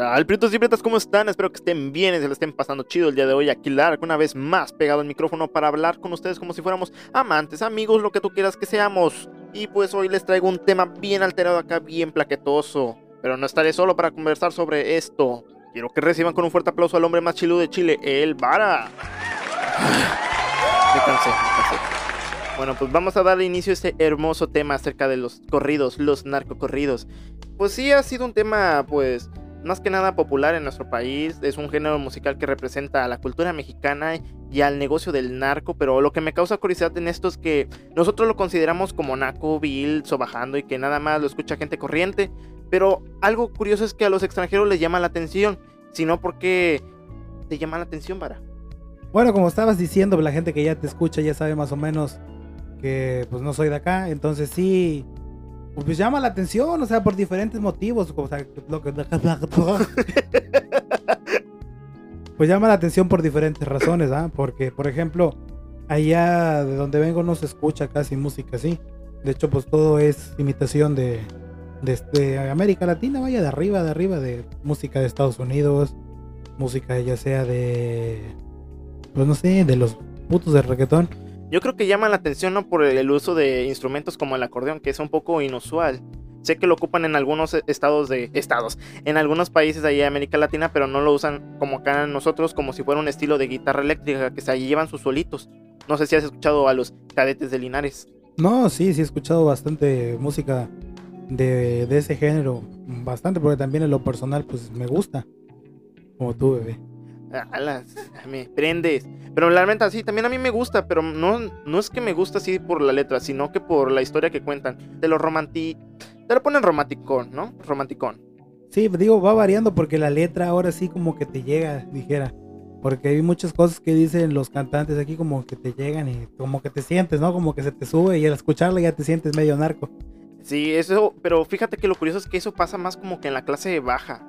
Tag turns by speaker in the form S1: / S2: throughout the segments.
S1: ¿Qué tal, prietos y prietas? ¿Cómo están? Espero que estén bien y se le estén pasando chido el día de hoy. Aquí Lark, una vez más pegado al micrófono para hablar con ustedes como si fuéramos amantes, amigos, lo que tú quieras que seamos. Y pues hoy les traigo un tema bien alterado acá, bien plaquetoso. Pero no estaré solo para conversar sobre esto. Quiero que reciban con un fuerte aplauso al hombre más chiludo de Chile, el Vara. Me cansé, me cansé. Bueno, pues vamos a dar inicio a este hermoso tema acerca de los corridos, los narcocorridos. Pues sí, ha sido un tema, pues, más que nada popular en nuestro país. Es un género musical que representa a la cultura mexicana y al negocio del narco. Pero lo que me causa curiosidad en esto es que nosotros lo consideramos como naco, vil, sobajando y que nada más lo escucha gente corriente. Pero algo curioso es que a los extranjeros les llama la atención. Sino porque te llama la atención, Vara.
S2: Bueno, como estabas diciendo, la gente que ya te escucha ya sabe más o menos que pues no soy de acá. Entonces sí, pues llama la atención, o sea, por diferentes motivos. O sea, lo que... pues llama la atención por diferentes razones, ¿ah? Porque, por ejemplo, allá de donde vengo no se escucha casi música así. De hecho, pues todo es imitación de, de, América Latina, vaya de arriba, de arriba, de música de Estados Unidos, música ya sea de, pues no sé, de los putos de reggaetón.
S1: Yo creo que llama la atención ¿no? por el uso de instrumentos como el acordeón, que es un poco inusual. Sé que lo ocupan en algunos estados de estados, en algunos países de de América Latina, pero no lo usan como acá nosotros, como si fuera un estilo de guitarra eléctrica que se llevan sus solitos. No sé si has escuchado a los cadetes de Linares.
S2: No, sí, sí he escuchado bastante música de, de ese género, bastante, porque también en lo personal, pues me gusta, como tú, bebé
S1: alas, me prendes. Pero realmente así, también a mí me gusta, pero no, no es que me gusta así por la letra, sino que por la historia que cuentan. De lo romanti... Te lo ponen romanticón, ¿no? Romanticón.
S2: Sí, digo, va variando porque la letra ahora sí como que te llega, dijera. Porque hay muchas cosas que dicen los cantantes aquí como que te llegan y como que te sientes, ¿no? Como que se te sube y al escucharla ya te sientes medio narco.
S1: Sí, eso, pero fíjate que lo curioso es que eso pasa más como que en la clase baja.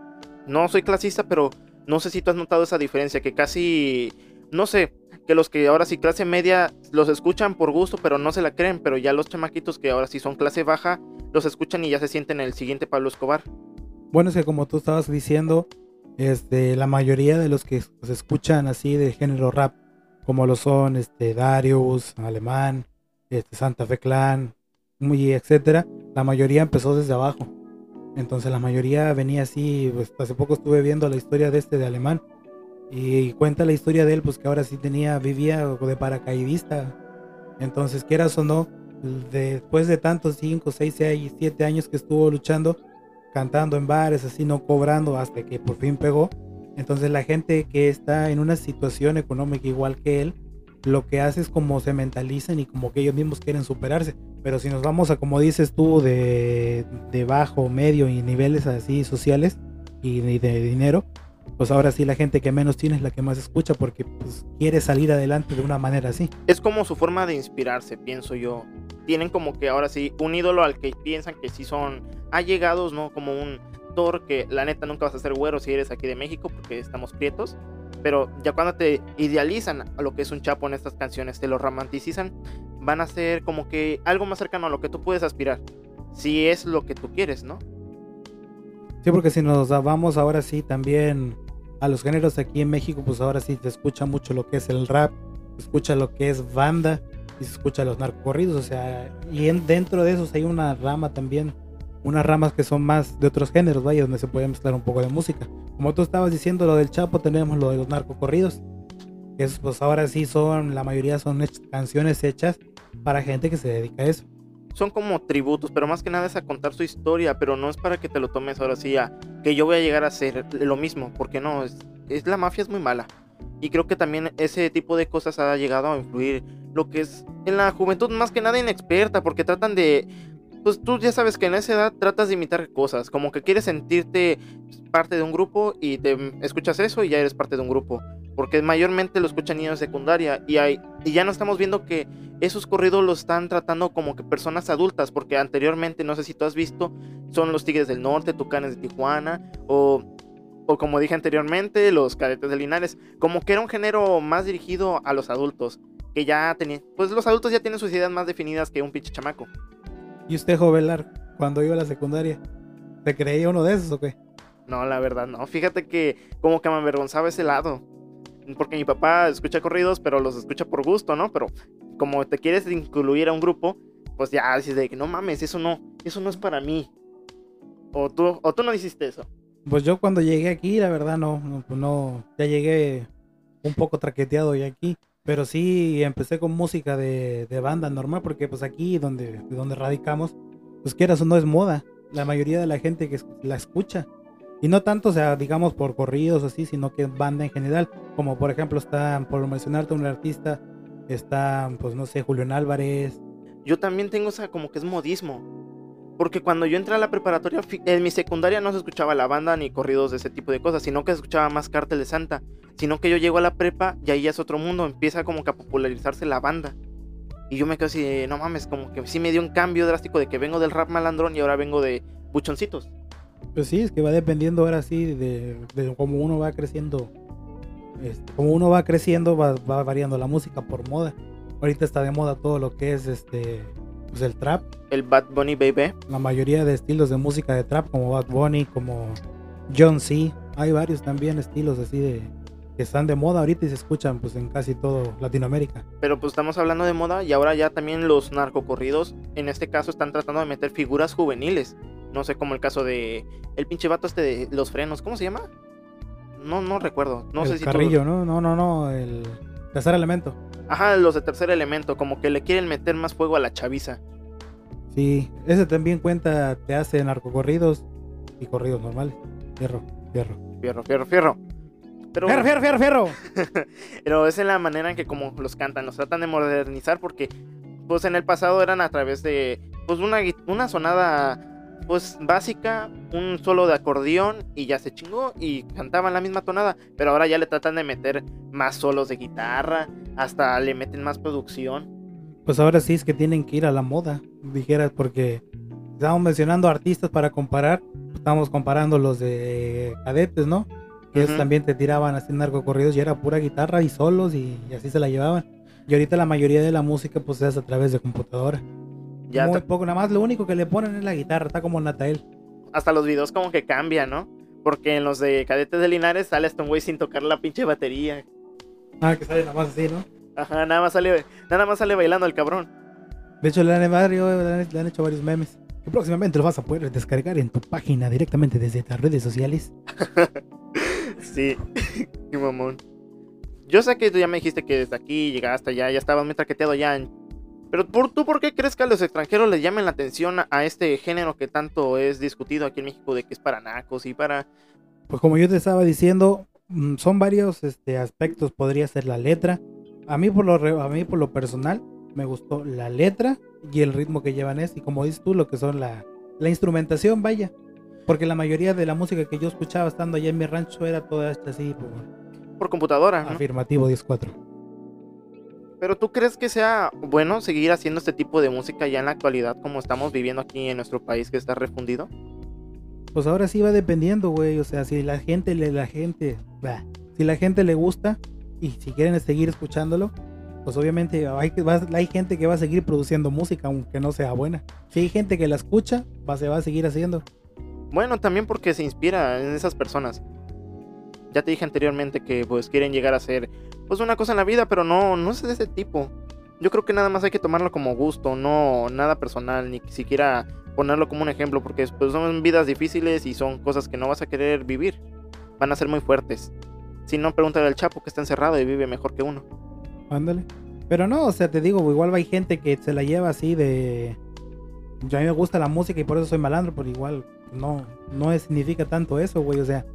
S1: No soy clasista, pero no sé si tú has notado esa diferencia, que casi, no sé, que los que ahora sí clase media los escuchan por gusto, pero no se la creen, pero ya los chamaquitos que ahora sí son clase baja, los escuchan y ya se sienten el siguiente Pablo Escobar.
S2: Bueno, es que como tú estabas diciendo, este, la mayoría de los que se escuchan así de género rap, como lo son este, Darius, Alemán, este, Santa Fe Clan, muy etcétera, la mayoría empezó desde abajo. Entonces la mayoría venía así, pues hace poco estuve viendo la historia de este de alemán y cuenta la historia de él, pues que ahora sí tenía, vivía de paracaidista. Entonces, quieras o no, después de tantos 5, 6, 6, 7 años que estuvo luchando, cantando en bares, así no cobrando hasta que por fin pegó. Entonces la gente que está en una situación económica igual que él, lo que hace es como se mentalizan y como que ellos mismos quieren superarse. Pero si nos vamos a, como dices tú, de, de bajo, medio y niveles así sociales y de, dinero, pues ahora sí la gente que menos tiene es la que más escucha porque pues, quiere salir adelante de una manera así.
S1: Es como su forma de inspirarse, pienso yo. Tienen como que ahora sí un ídolo al que piensan que sí son allegados, ¿no? Como un Thor que la neta nunca vas a ser güero si eres aquí de México porque estamos prietos pero ya cuando te idealizan a lo que es un chapo en estas canciones, te lo romanticizan, van a ser como que algo más cercano a lo que tú puedes aspirar, si es lo que tú quieres, ¿no?
S2: Sí, porque si nos vamos ahora sí también a los géneros aquí en México, pues ahora sí se escucha mucho lo que es el rap, se escucha lo que es banda y se escucha los narcocorridos, o sea, y dentro de esos hay una rama también unas ramas que son más de otros géneros, vaya, donde se puede mezclar un poco de música. Como tú estabas diciendo lo del Chapo, tenemos lo de los narcocorridos, que es, pues ahora sí son, la mayoría son canciones hechas para gente que se dedica a eso.
S1: Son como tributos, pero más que nada es a contar su historia, pero no es para que te lo tomes ahora sí a que yo voy a llegar a hacer lo mismo, porque no, es, es la mafia es muy mala. Y creo que también ese tipo de cosas ha llegado a influir lo que es en la juventud más que nada inexperta, porque tratan de pues tú ya sabes que en esa edad tratas de imitar cosas, como que quieres sentirte parte de un grupo y te escuchas eso y ya eres parte de un grupo, porque mayormente lo escuchan niños de secundaria y, hay, y ya no estamos viendo que esos corridos los están tratando como que personas adultas, porque anteriormente, no sé si tú has visto, son los Tigres del Norte, Tucanes de Tijuana o o como dije anteriormente, los cadetes de Linares, como que era un género más dirigido a los adultos, que ya tenían, pues los adultos ya tienen sus ideas más definidas que un pinche chamaco.
S2: ¿Y usted, Jovelar, cuando iba a la secundaria, ¿se creía uno de esos o qué?
S1: No, la verdad, no. Fíjate que como que me avergonzaba ese lado. Porque mi papá escucha corridos, pero los escucha por gusto, ¿no? Pero como te quieres incluir a un grupo, pues ya dices de que no mames, eso no, eso no es para mí. O tú, o tú no hiciste eso.
S2: Pues yo cuando llegué aquí, la verdad no, no, pues no, ya llegué un poco traqueteado y aquí. Pero sí empecé con música de, de banda normal, porque pues aquí donde, donde radicamos, pues quieras o no es moda. La mayoría de la gente que la escucha. Y no tanto, sea, digamos por corridos así, sino que banda en general. Como por ejemplo está, por mencionarte un artista, está, pues no sé, Julián Álvarez.
S1: Yo también tengo esa como que es modismo. Porque cuando yo entré a la preparatoria, en mi secundaria no se escuchaba la banda ni corridos de ese tipo de cosas, sino que se escuchaba más Cártel de Santa. Sino que yo llego a la prepa y ahí ya es otro mundo, empieza como que a popularizarse la banda. Y yo me quedo así, no mames, como que sí me dio un cambio drástico de que vengo del rap malandrón y ahora vengo de buchoncitos.
S2: Pues sí, es que va dependiendo ahora sí de, cómo uno va creciendo. Este, como uno va creciendo, va, variando la música por moda. Ahorita está de moda todo lo que es este pues el trap.
S1: El Bad Bunny Baby.
S2: La mayoría de estilos de música de trap, como Bad Bunny, como John C. Hay varios también estilos así de que están de moda ahorita y se escuchan pues en casi todo Latinoamérica.
S1: Pero pues estamos hablando de moda y ahora ya también los narcocorridos, en este caso están tratando de meter figuras juveniles. No sé, como el caso de el pinche vato este de los frenos, ¿cómo se llama? No, no recuerdo. No
S2: el
S1: sé si
S2: Carrillo, ¿no? No, no, no, el tercer elemento.
S1: Ajá, los de tercer elemento, como que le quieren meter más fuego a la chaviza.
S2: Sí, ese también cuenta, te hace narcocorridos y corridos normales. Fierro, fierro.
S1: Fierro, fierro, fierro.
S2: Pero, fierro, fierro, fierro, fierro.
S1: pero es en la manera en que como los cantan, los tratan de modernizar porque pues en el pasado eran a través de pues una, una sonada pues básica, un solo de acordeón y ya se chingó y cantaban la misma tonada, pero ahora ya le tratan de meter más solos de guitarra, hasta le meten más producción.
S2: Pues ahora sí es que tienen que ir a la moda, dijeras, porque estábamos mencionando artistas para comparar, estamos comparando los de cadetes, ¿no? Que ellos también te tiraban así narcocorridos y era pura guitarra y solos y, y así se la llevaban. Y ahorita la mayoría de la música pues hace a través de computadora. Ya Muy poco, nada más lo único que le ponen es la guitarra, está como Natael.
S1: Hasta los videos como que cambian, ¿no? Porque en los de Cadetes de Linares sale hasta un güey sin tocar la pinche batería.
S2: Ah, que sale nada más así, ¿no?
S1: Ajá, nada más sale, nada más sale bailando el cabrón.
S2: De hecho, le han, le han hecho varios memes. Que próximamente los vas a poder descargar en tu página directamente desde las redes sociales.
S1: sí, qué mamón. Yo sé que tú ya me dijiste que desde aquí llegaste allá, ya estabas muy traqueteado ya en pero tú, ¿por qué crees que a los extranjeros les llamen la atención a, este género que tanto es discutido aquí en México de que es para nacos y para...
S2: Pues como yo te estaba diciendo, mm, son varios este, aspectos. Podría ser la letra. A mí, por lo, a mí por lo personal me gustó la letra y el ritmo que llevan es. Y como dices tú, lo que son la, la instrumentación, vaya. Porque la mayoría de la música que yo escuchaba estando allá en mi rancho era toda esta así. Por,
S1: por computadora.
S2: Afirmativo 10-4.
S1: Pero tú crees que sea bueno seguir haciendo este tipo de música ya en la actualidad como estamos viviendo aquí en nuestro país que está refundido?
S2: Pues ahora sí va dependiendo, güey. O sea, si la gente le la gente, bah, si la gente le gusta y si quieren seguir escuchándolo, pues obviamente hay, hay gente que va a seguir produciendo música aunque no sea buena. Si hay gente que la escucha, va, se va a seguir haciendo.
S1: Bueno, también porque se inspira en esas personas. Ya te dije anteriormente que pues quieren llegar a ser pues una cosa en la vida, pero no, no es de ese tipo. Yo creo que nada más hay que tomarlo como gusto, no nada personal, ni siquiera ponerlo como un ejemplo, porque pues, son vidas difíciles y son cosas que no vas a querer vivir. Van a ser muy fuertes. Si no, pregúntale al Chapo que está encerrado y vive mejor que uno.
S2: Ándale. Pero no, o sea, te digo, igual hay gente que se la lleva así de... Yo a mí me gusta la música y por eso soy malandro, pero igual no, no significa tanto eso, güey. O sea,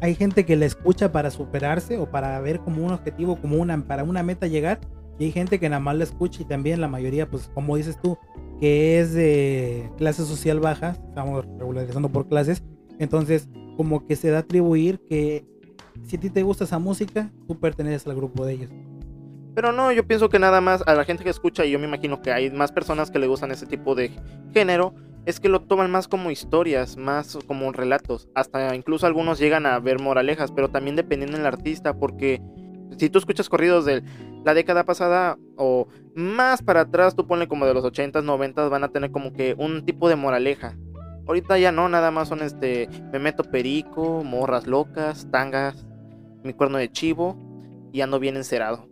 S2: hay gente que la escucha para superarse o para ver como un objetivo, como una, para una meta llegar. Y hay gente que nada más la escucha y también la mayoría, pues como dices tú, que es de clase social baja, estamos regularizando por clases. Entonces, como que se da a atribuir que si a ti te gusta esa música, tú perteneces al grupo de ellos.
S1: Pero no, yo pienso que nada más a la gente que escucha, y yo me imagino que hay más personas que le gustan ese tipo de género, es que lo toman más como historias, más como relatos. Hasta incluso algunos llegan a ver moralejas, pero también dependiendo del artista, porque si tú escuchas corridos de la década pasada o más para atrás, tú ponle como de los 80s, 90s, van a tener como que un tipo de moraleja. Ahorita ya no, nada más son este, me meto perico, morras locas, tangas, mi cuerno de chivo y ando bien encerado.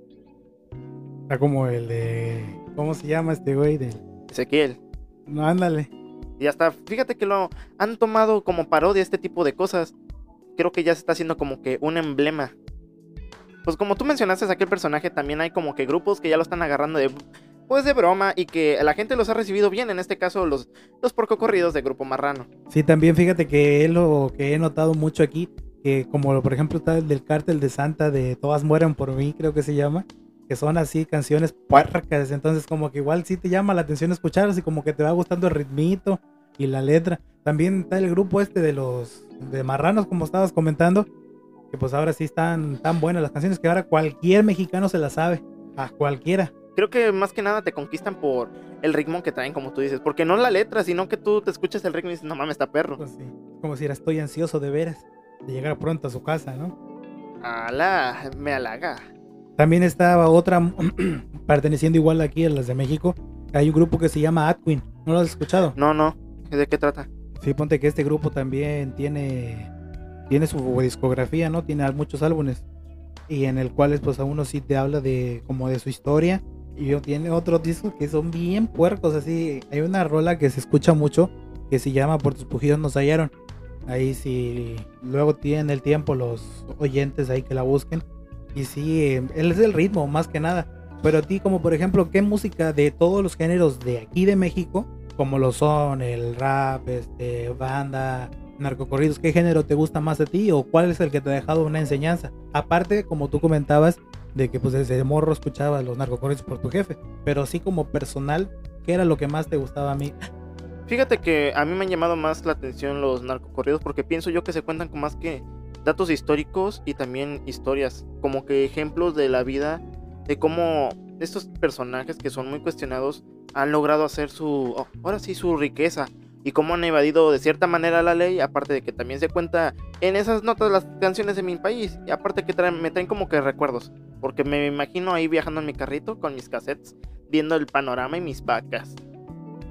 S2: Está como el de, ¿cómo se llama este güey? De...
S1: Ezequiel.
S2: No, ándale.
S1: Y hasta, fíjate que lo han tomado como parodia este tipo de cosas. Creo que ya se está haciendo como que un emblema. Pues como tú mencionaste aquel personaje, también hay como que grupos que ya lo están agarrando de pues de broma y que la gente los ha recibido bien, en este caso los, los porcocorridos de Grupo Marrano.
S2: Sí, también fíjate que lo que he notado mucho aquí, que como por ejemplo está el del cártel de Santa de Todas mueren por mí, creo que se llama, que son así canciones puercas, entonces como que igual sí te llama la atención escucharlas y como que te va gustando el ritmito y la letra. También está el grupo este de los de marranos, como estabas comentando, que pues ahora sí están tan buenas las canciones que ahora cualquier mexicano se las sabe, a cualquiera
S1: creo que más que nada te conquistan por el ritmo que traen, como tú dices. Porque no la letra, sino que tú te escuchas el ritmo y dices, no mames, está perro.
S2: Pues sí. Como si era estoy ansioso de veras, de llegar pronto a su casa, ¿no?
S1: Ala, me halaga.
S2: También estaba otra, perteneciendo igual aquí a las de México. Hay un grupo que se llama Atwin. ¿No lo has escuchado?
S1: No, no. ¿De qué trata?
S2: Sí, ponte que este grupo también tiene, tiene su discografía, ¿no? Tiene muchos álbumes. Y en el cual, pues, a uno sí te habla de como de su historia y tiene otros discos que son bien puercos, así. Hay una rola que se escucha mucho que se llama Por tus pujidos nos hallaron. Ahí si luego tienen el tiempo los oyentes ahí que la busquen. Y sí, él es el ritmo más que nada. Pero a ti como por ejemplo, ¿qué música de todos los géneros de aquí de México, como lo son el rap, este, banda, narcocorridos, qué género te gusta más a ti o cuál es el que te ha dejado una enseñanza? Aparte, como tú comentabas, de que pues desde morro escuchaba los narcocorridos por tu jefe, pero así como personal, ¿qué era lo que más te gustaba a mí?
S1: Fíjate que a mí me han llamado más la atención los narcocorridos porque pienso yo que se cuentan con más que datos históricos y también historias, como que ejemplos de la vida, de cómo estos personajes que son muy cuestionados han logrado hacer su, oh, ahora sí, su riqueza y cómo han evadido de cierta manera la ley, aparte de que también se cuenta en esas notas las canciones de mi país, y aparte que me traen como que recuerdos, porque me imagino ahí viajando en mi carrito con mis cassettes, viendo el panorama y mis vacas,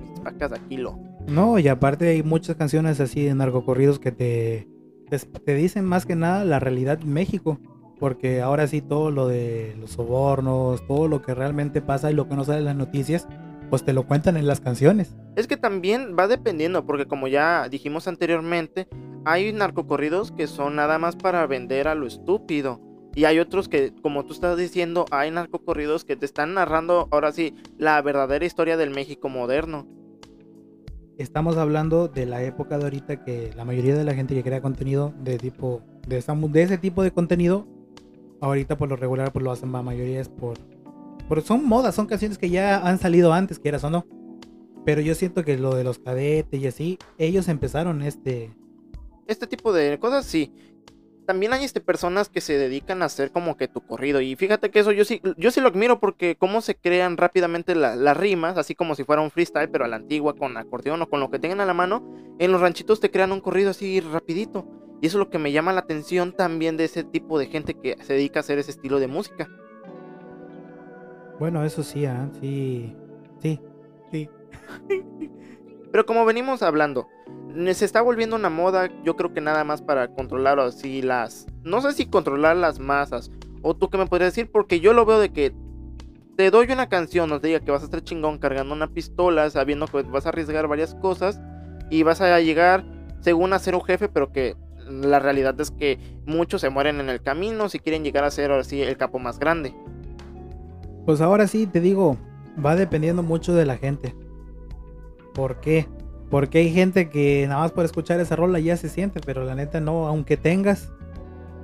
S1: mis vacas a kilo.
S2: No, y aparte hay muchas canciones así de narcocorridos que te, te, dicen más que nada la realidad México. Porque ahora sí todo lo de los sobornos, todo lo que realmente pasa y lo que no sale en las noticias, pues te lo cuentan en las canciones.
S1: Es que también va dependiendo, porque como ya dijimos anteriormente, hay narcocorridos que son nada más para vender a lo estúpido. Y hay otros que, como tú estás diciendo, hay narcocorridos que te están narrando ahora sí la verdadera historia del México moderno.
S2: Estamos hablando de la época de ahorita que la mayoría de la gente que crea contenido de tipo de, ese tipo de contenido, ahorita por lo regular pues lo hacen la mayoría es por porque son modas, son canciones que ya han salido antes, quieras o no. Pero yo siento que lo de los cadetes y así, ellos empezaron este...
S1: Este tipo de cosas, sí. También hay este, personas que se dedican a hacer como que tu corrido. Y fíjate que eso yo sí, yo sí lo admiro porque cómo se crean rápidamente las rimas, así como si fuera un freestyle, pero a la antigua, con acordeón o con lo que tengan a la mano. En los ranchitos te crean un corrido así rapidito. Y eso es lo que me llama la atención también de ese tipo de gente que se dedica a hacer ese estilo de música.
S2: Bueno, eso sí, ¿eh? sí, sí, sí.
S1: Pero como venimos hablando, se está volviendo una moda, yo creo que nada más para controlar así las... No sé si controlar las masas, o tú qué me podrías decir, porque yo lo veo de que te doy una canción, no te diga que vas a estar chingón cargando una pistola, sabiendo que vas a arriesgar varias cosas, y vas a llegar según a ser un jefe, pero que la realidad es que muchos se mueren en el camino si quieren llegar a ser así el capo más grande.
S2: Pues ahora sí, te digo, va dependiendo mucho de la gente. ¿Por qué? Porque hay gente que nada más por escuchar esa rola ya se siente, pero la neta no, aunque tengas,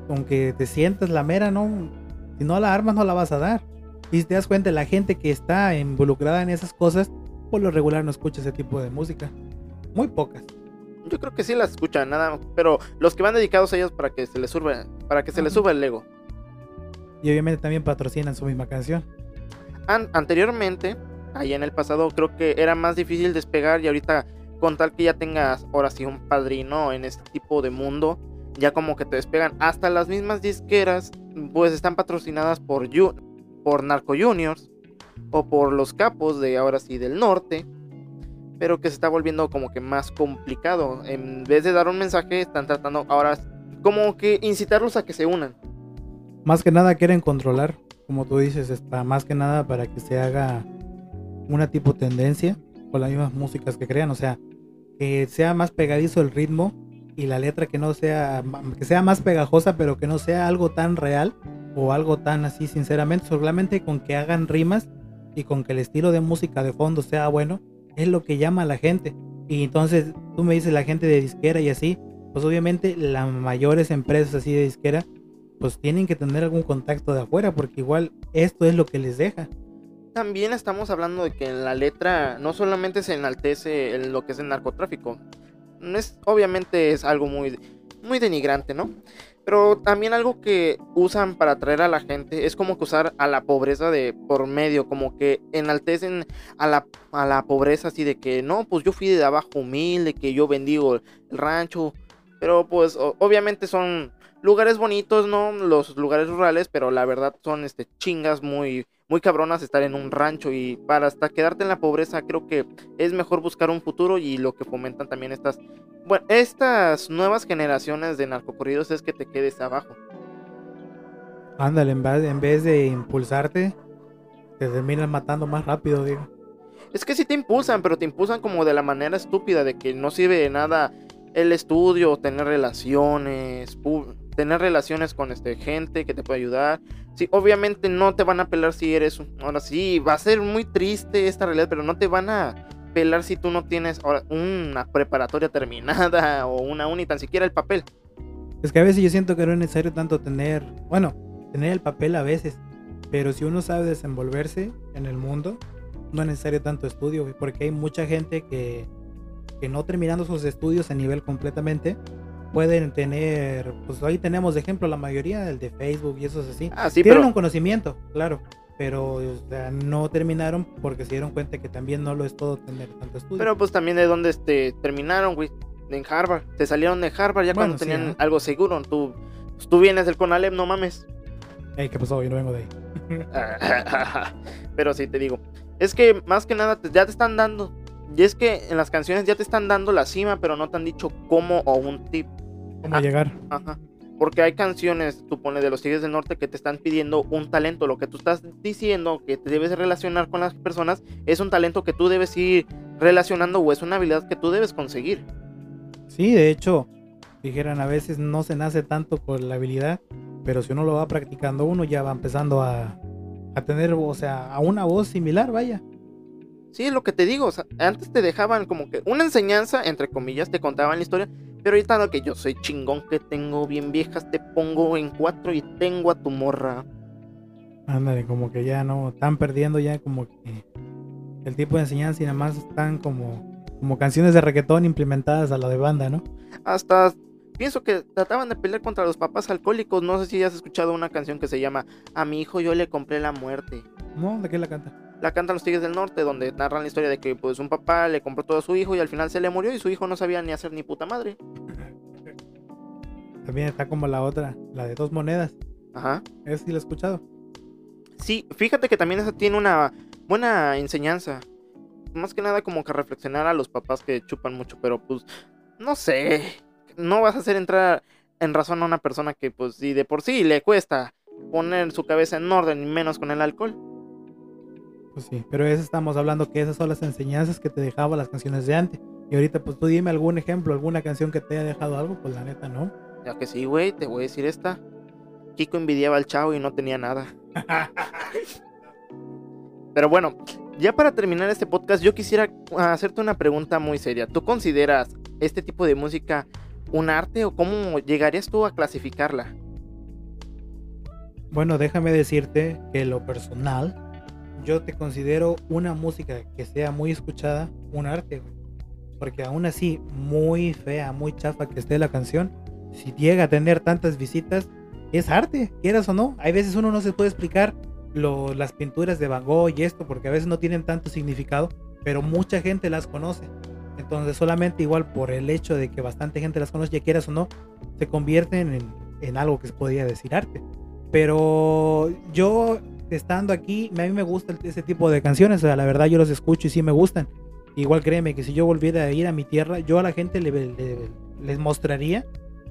S2: aunque te sientas la mera, no, si no la armas no la vas a dar. Y si te das cuenta, la gente que está involucrada en esas cosas, por lo regular no escucha ese tipo de música. Muy pocas.
S1: Yo creo que sí las escuchan, nada, pero los que van dedicados a ellos para que se les suba, para que se les suba el ego.
S2: Y obviamente también patrocinan su misma canción
S1: anteriormente, ahí en el pasado, creo que era más difícil despegar y ahorita con tal que ya tengas ahora sí un padrino en este tipo de mundo, ya como que te despegan. Hasta las mismas disqueras, pues están patrocinadas por, por Narco Juniors o por los capos de ahora sí del norte. pero que se está volviendo como que más complicado. En vez de dar un mensaje, están tratando ahora como que incitarlos a que se unan.
S2: Más que nada quieren controlar, como tú dices, está más que nada para que se haga una tipo tendencia con las mismas músicas que crean, o sea, que sea más pegadizo el ritmo y la letra que no sea que sea más pegajosa, pero que no sea algo tan real o algo tan así sinceramente, solamente con que hagan rimas y con que el estilo de música de fondo sea bueno, es lo que llama a la gente. Y entonces tú me dices la gente de disquera y así, pues obviamente las mayores empresas así de disquera, pues tienen que tener algún contacto de afuera, porque igual esto es lo que les deja.
S1: También estamos hablando de que en la letra no solamente se enaltece lo que es el narcotráfico, es, obviamente es algo muy, muy denigrante, ¿no? Pero también algo que usan para atraer a la gente es como que usar a la pobreza de por medio, como que enaltecen a la, a la pobreza así de que no, pues yo fui de abajo humilde, que yo bendigo el rancho. Pero pues obviamente son lugares bonitos, ¿no? Los lugares rurales, pero la verdad son este chingas muy muy cabronas estar en un rancho y para hasta quedarte en la pobreza creo que es mejor buscar un futuro y lo que fomentan también estas bueno, estas nuevas generaciones de narcocorridos es que te quedes abajo.
S2: Ándale, en vez, en vez de impulsarte, te terminan matando más rápido, digo.
S1: Es que sí te impulsan, pero te impulsan como de la manera estúpida de que no sirve de nada el estudio, tener relaciones, tener relaciones con este gente que te puede ayudar. Sí, obviamente no te van a pelar si eres ahora sí, va a ser muy triste esta realidad, pero no te van a pelar si tú no tienes una preparatoria terminada o una uni, tan siquiera el papel.
S2: Es que a veces yo siento que no es necesario tanto tener, bueno, tener el papel a veces, pero si uno sabe desenvolverse en el mundo, no es necesario tanto estudio, porque hay mucha gente que, que no terminando sus estudios a nivel completamente, pueden tener, pues hoy tenemos de ejemplo la mayoría del de Facebook y eso es así. Ah, Tienen un conocimiento, claro, pero no terminaron porque se dieron cuenta que también no lo es todo tener tanto estudio.
S1: Pero pues también de dónde este, terminaron, güey, en Harvard. Te salieron de Harvard ya cuando tenían algo seguro. Tú, pues, tú vienes del Conalep, no mames.
S2: Ey, ¿qué pasó? Yo no vengo de ahí.
S1: pero sí, te digo. Es que más que nada ya te están dando. Y es que en las canciones ya te están dando la cima, pero no te han dicho cómo o un tip.
S2: ¿Cómo llegar?
S1: Ajá. Porque hay canciones, tú pones de los Tigres del Norte, que te están pidiendo un talento. Lo que tú estás diciendo que te debes relacionar con las personas es un talento que tú debes ir relacionando o es una habilidad que tú debes conseguir.
S2: Sí, de hecho, dijeran a veces no se nace tanto con la habilidad, pero si uno lo va practicando, uno ya va empezando a, a tener, o sea, a una voz similar, vaya.
S1: Sí, es lo que te digo, o sea, antes te dejaban como que una enseñanza, entre comillas, te contaban la historia, pero ahorita lo que yo soy chingón, que tengo bien viejas, te pongo en cuatro y tengo a tu morra.
S2: Ándale, como que ya no, están perdiendo ya como que el tipo de enseñanza y nada más están como, como canciones de reggaetón implementadas a la de banda, ¿no?
S1: Hasta pienso que trataban de pelear contra los papás alcohólicos. No sé si has escuchado una canción que se llama A mi hijo yo le compré la muerte.
S2: No, ¿de qué la canta?
S1: La cantan los Tigres del Norte, donde narran la historia de que pues un papá le compró todo a su hijo y al final se le murió y su hijo no sabía ni hacer ni puta madre.
S2: También está como la otra, la de dos monedas.
S1: Ajá.
S2: ¿Esa sí la he escuchado?
S1: Sí, fíjate que también esa tiene una buena enseñanza. Más que nada como que reflexionar a los papás que chupan mucho, pero pues no sé, no vas a hacer entrar en razón a una persona que pues si de por sí le cuesta poner su cabeza en orden y menos con el alcohol.
S2: Pues sí, pero eso estamos hablando que esas son las enseñanzas que te dejaban las canciones de antes. Y ahorita, pues tú dime algún ejemplo, alguna canción que te haya dejado algo, pues la neta, ¿no?
S1: Ya que sí, güey, te voy a decir esta. Kiko envidiaba al chavo y no tenía nada. Pero bueno, ya para terminar este podcast, yo quisiera hacerte una pregunta muy seria. ¿Tú consideras este tipo de música un arte o cómo llegarías tú a clasificarla?
S2: Bueno, déjame decirte que lo personal, yo te considero una música que sea muy escuchada un arte, Porque aún así, muy fea, muy chafa que esté la canción, si llega a tener tantas visitas, es arte, quieras o no. Hay veces uno no se puede explicar las pinturas de Van Gogh y esto, porque a veces no tienen tanto significado, pero mucha gente las conoce. Entonces solamente igual por el hecho de que bastante gente las conoce, quieras o no, se convierten en, en algo que se podría decir arte. Pero yo estando aquí, a mí me gusta ese tipo de canciones, o sea, la verdad yo los escucho y sí me gustan. Igual créeme que si yo volviera a ir a mi tierra, yo a la gente le, le- les mostraría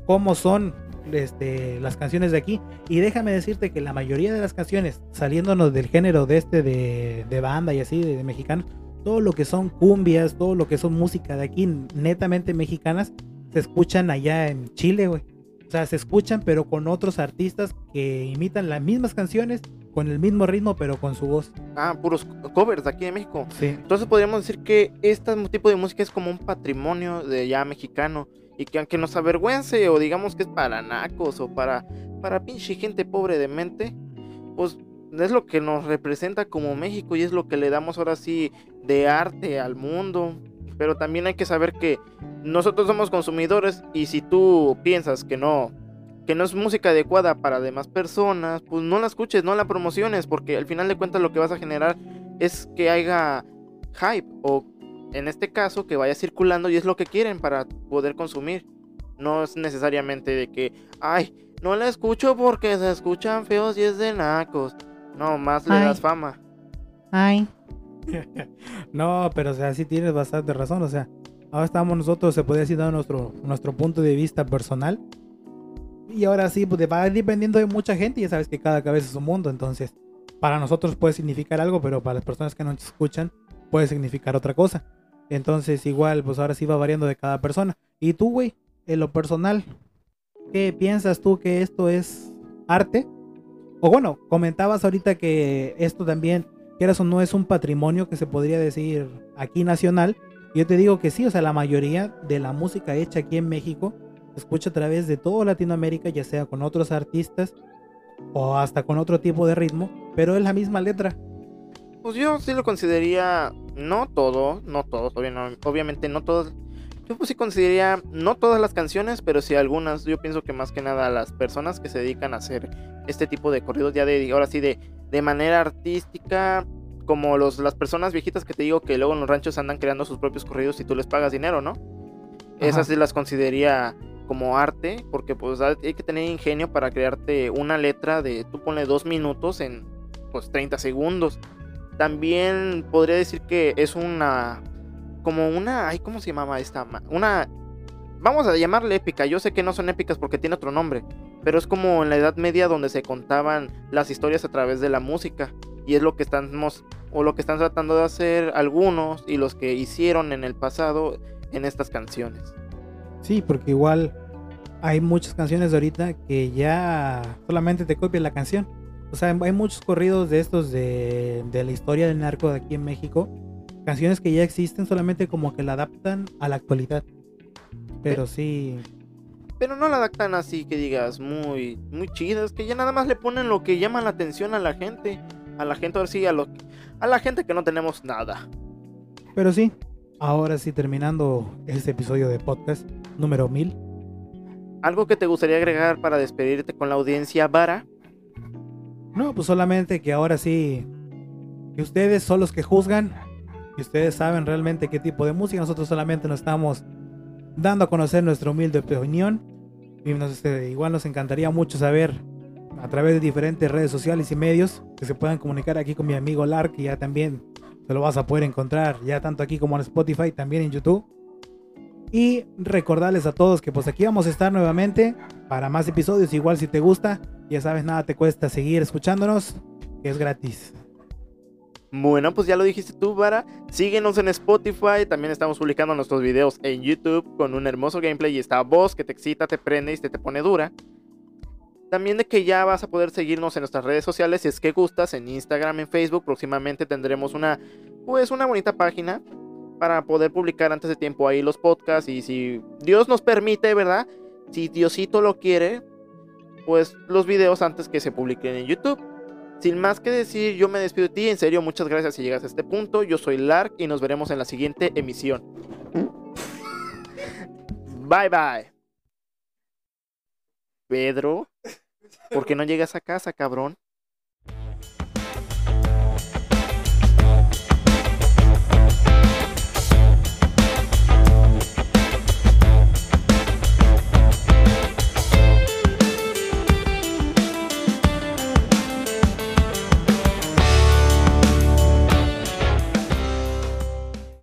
S2: cómo son este, las canciones de aquí. Y déjame decirte que la mayoría de las canciones, saliéndonos del género de este de, de banda y así, de, de mexicanos, todo lo que son cumbias, todo lo que son música de aquí, netamente mexicanas, se escuchan allá en Chile, güey. O sea, se escuchan, pero con otros artistas que imitan las mismas canciones, con el mismo ritmo, pero con su voz.
S1: Ah, puros covers de aquí de México.
S2: Sí.
S1: Entonces podríamos decir que este tipo de música es como un patrimonio de ya mexicano. Y que aunque nos avergüence o digamos que es para nacos o para, para pinche gente pobre de mente, pues es lo que nos representa como México y es lo que le damos ahora sí de arte al mundo. Pero también hay que saber que nosotros somos consumidores y si tú piensas que no, que no es música adecuada para demás personas, pues no la escuches, no la promociones, porque al final de cuentas lo que vas a generar es que haya hype o en este caso que vaya circulando y es lo que quieren para poder consumir. No es necesariamente de que, ay, no la escucho porque se escuchan feos y es de nacos. No, más le
S3: Ay.
S1: das fama.
S3: Ay.
S2: No, pero o sea, sí tienes bastante razón. O sea, ahora estamos nosotros, se puede decir, dando nuestro, nuestro punto de vista personal. Y ahora sí, pues va dependiendo de mucha gente. Ya sabes que cada cabeza es un mundo. Entonces, para nosotros puede significar algo, pero para las personas que nos escuchan puede significar otra cosa. Entonces, igual, pues ahora sí va variando de cada persona. Y tú, güey, en lo personal, ¿qué piensas tú que esto es arte? O bueno, comentabas ahorita que esto también quieras o no es un patrimonio que se podría decir aquí nacional. Yo te digo que sí, o sea, la mayoría de la música hecha aquí en México se escucha a través de toda Latinoamérica, ya sea con otros artistas o hasta con otro tipo de ritmo, pero es la misma letra.
S1: Pues yo sí lo consideraría, no todo, no todos, obviamente no todos. Yo pues sí consideraría, no todas las canciones, pero sí algunas. Yo pienso que más que nada las personas que se dedican a hacer este tipo de corridos, ya de, ahora sí, de, de manera artística, como los, las personas viejitas que te digo que luego en los ranchos andan creando sus propios corridos y tú les pagas dinero, ¿no? Esas sí las consideraría como arte, porque pues hay que tener ingenio para crearte una letra de, tú ponle dos minutos en pues 30 segundos. También podría decir que es una, como una, ay, ¿cómo se llamaba esta? Una, vamos a llamarle épica, yo sé que no son épicas porque tiene otro nombre, pero es como en la Edad Media donde se contaban las historias a través de la música. Y es lo que estamos, o lo que están tratando de hacer algunos y los que hicieron en el pasado en estas canciones.
S2: Sí, porque igual hay muchas canciones de ahorita que ya solamente te copian la canción. O sea, hay muchos corridos de estos de, de la historia del narco de aquí en México. Canciones que ya existen, solamente como que la adaptan a la actualidad. Pero sí,
S1: Pero no la adaptan así que digas muy, muy chidas, que ya nada más le ponen lo que llama la atención a la gente. A la gente, ahora sí, a, lo, a la gente que no tenemos nada.
S2: pero sí. Ahora sí, terminando este episodio de podcast número 1000.
S1: ¿Algo que te gustaría agregar para despedirte con la audiencia, Vara?
S2: No, pues solamente que ahora sí, que ustedes son los que juzgan, que ustedes saben realmente qué tipo de música, nosotros solamente nos estamos dando a conocer nuestra humilde opinión. Y nos, este, igual nos encantaría mucho saber a través de diferentes redes sociales y medios que se puedan comunicar aquí con mi amigo Lark, que ya también se lo vas a poder encontrar ya tanto aquí como en Spotify, también en YouTube. Y recordarles a todos que pues aquí vamos a estar nuevamente para más episodios. Igual si te gusta, ya sabes, nada te cuesta seguir escuchándonos, que es gratis.
S1: Bueno, pues ya lo dijiste tú, Vara. Síguenos en Spotify. También estamos publicando nuestros videos en YouTube con un hermoso gameplay y esta voz que te excita, te prende y te, te pone dura. También de que ya vas a poder seguirnos en nuestras redes sociales si es que gustas, en Instagram, en Facebook. Próximamente tendremos una, pues una bonita página para poder publicar antes de tiempo ahí los podcasts y si Dios nos permite, ¿verdad? Si Diosito lo quiere, pues los videos antes que se publiquen en YouTube. Sin más que decir, yo me despido de ti. En serio, muchas gracias si llegas a este punto. Yo soy Lark y nos veremos en la siguiente emisión. Bye bye. Pedro, ¿por qué no llegas a casa, cabrón?